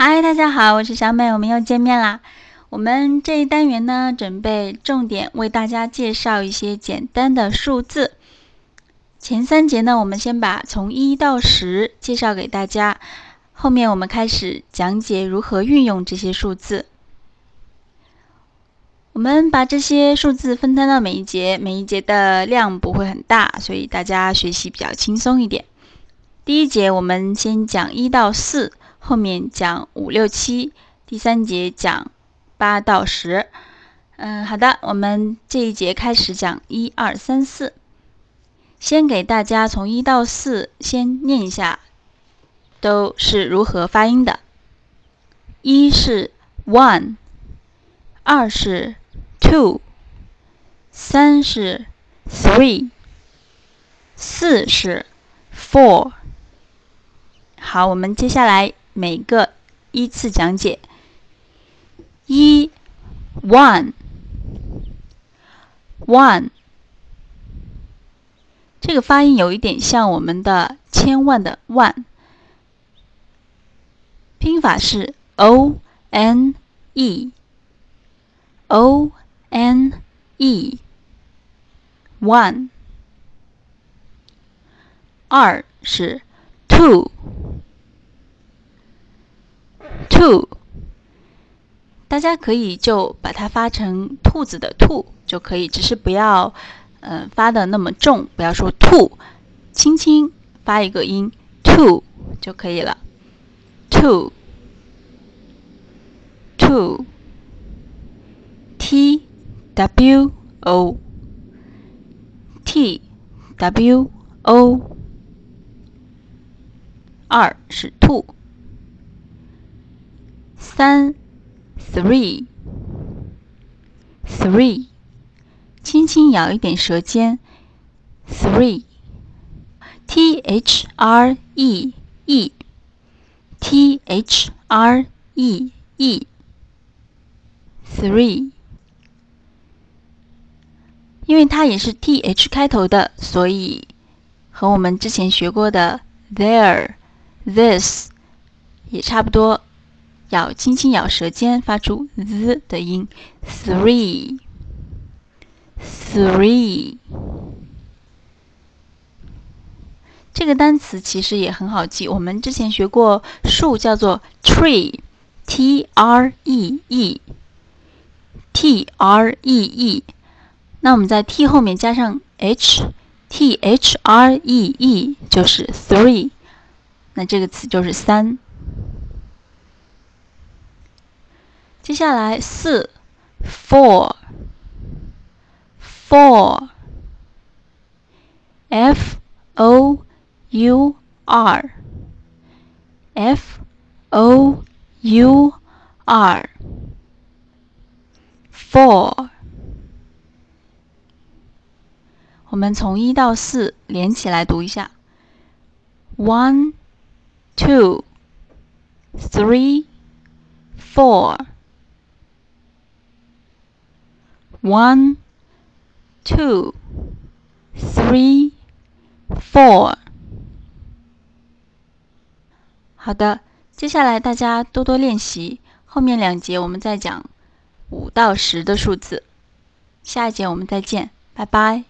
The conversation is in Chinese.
嗨，大家好，我是小美，我们又见面啦。我们这一单元呢，准备重点为大家介绍一些简单的数字。前三节呢，我们先把从一到十介绍给大家，后面我们开始讲解如何运用这些数字。我们把这些数字分摊到每一节，每一节的量不会很大，所以大家学习比较轻松一点。第一节我们先讲一到四。后面讲五六七，第三节讲八到十。嗯，好的，我们这一节开始讲一二三四。先给大家从一到四先念一下，都是如何发音的。一是 one，二是 two，三是 three，四是 four。好，我们接下来。每个依次讲解。一，one，one，这个发音有一点像我们的千万的万，拼法是 o n e，o n e，one。二是 two。two，大家可以就把它发成兔子的兔就可以，只是不要，嗯，发的那么重，不要说兔，轻轻发一个音 two 就可以了。two，two，t w o，t w o，二是兔。三，three，three，轻轻咬一点舌尖，three，t h r e e，t h r e e，three，因为它也是 t h 开头的，所以和我们之前学过的 there，this 也差不多。要轻轻咬舌尖，发出 z 的音。three，three，这个单词其实也很好记。我们之前学过树叫做 tree，t r e e，t r e e。那我们在 t 后面加上 h，t h r e e 就是 three。那这个词就是三。接下来四，four，four，f o u r，f o u r，four。我们从一到四连起来读一下：one，two，three，four。One, two, three, four。好的，接下来大家多多练习。后面两节我们再讲五到十的数字。下一节我们再见，拜拜。